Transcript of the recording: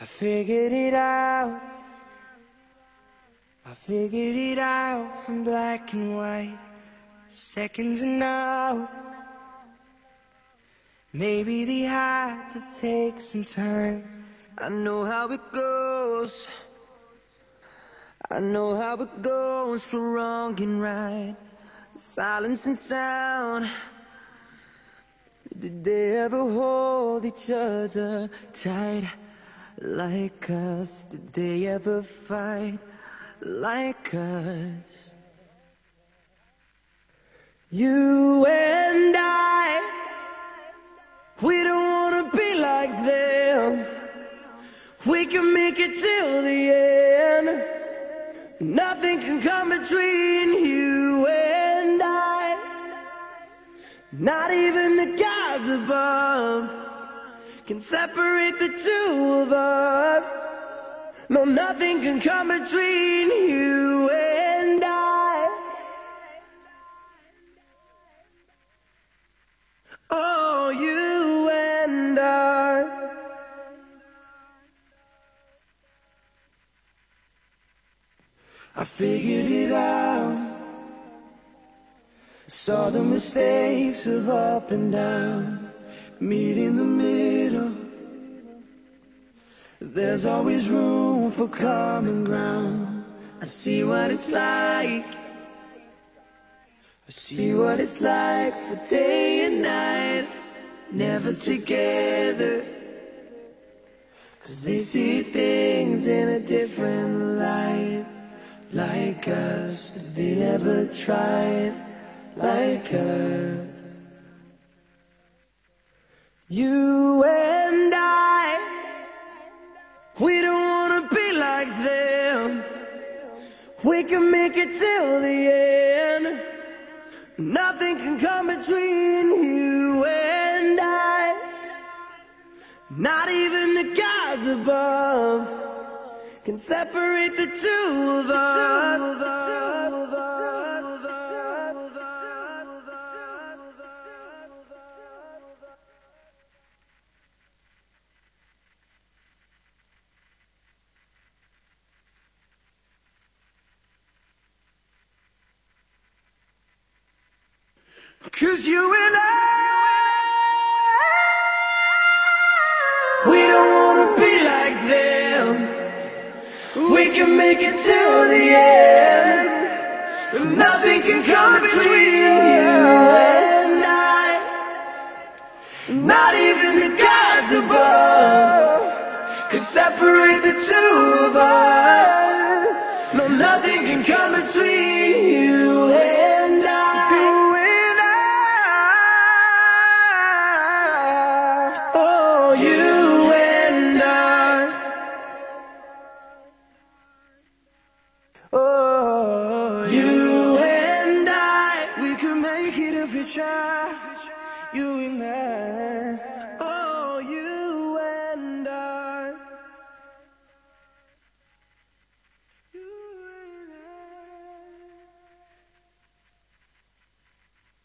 I figured it out. I figured it out from black and white, seconds and hours. Maybe they had to take some time. I know how it goes. I know how it goes for wrong and right, silence and sound. Did they ever hold each other tight like us? Did they ever fight like us? You and I, we don't wanna be like them. We can make it till the end. Nothing can come between you and I. Not even the gods above can separate the two of us. No, nothing can come between you and I. Oh, you and I. I figured it out. Saw the mistakes of up and down, meet in the middle. There's always room for common ground. I see what it's like. I see what it's like for day and night, never together. Cause they see things in a different light, like us. They never tried like us. You We can make it till the end. Nothing can come between you and I. Not even the gods above can separate the two of us. Cause you and I, we don't wanna be like them. We can make it till the end. Nothing can come between you and I. Not even the gods above can separate the two of us. No, nothing can come between you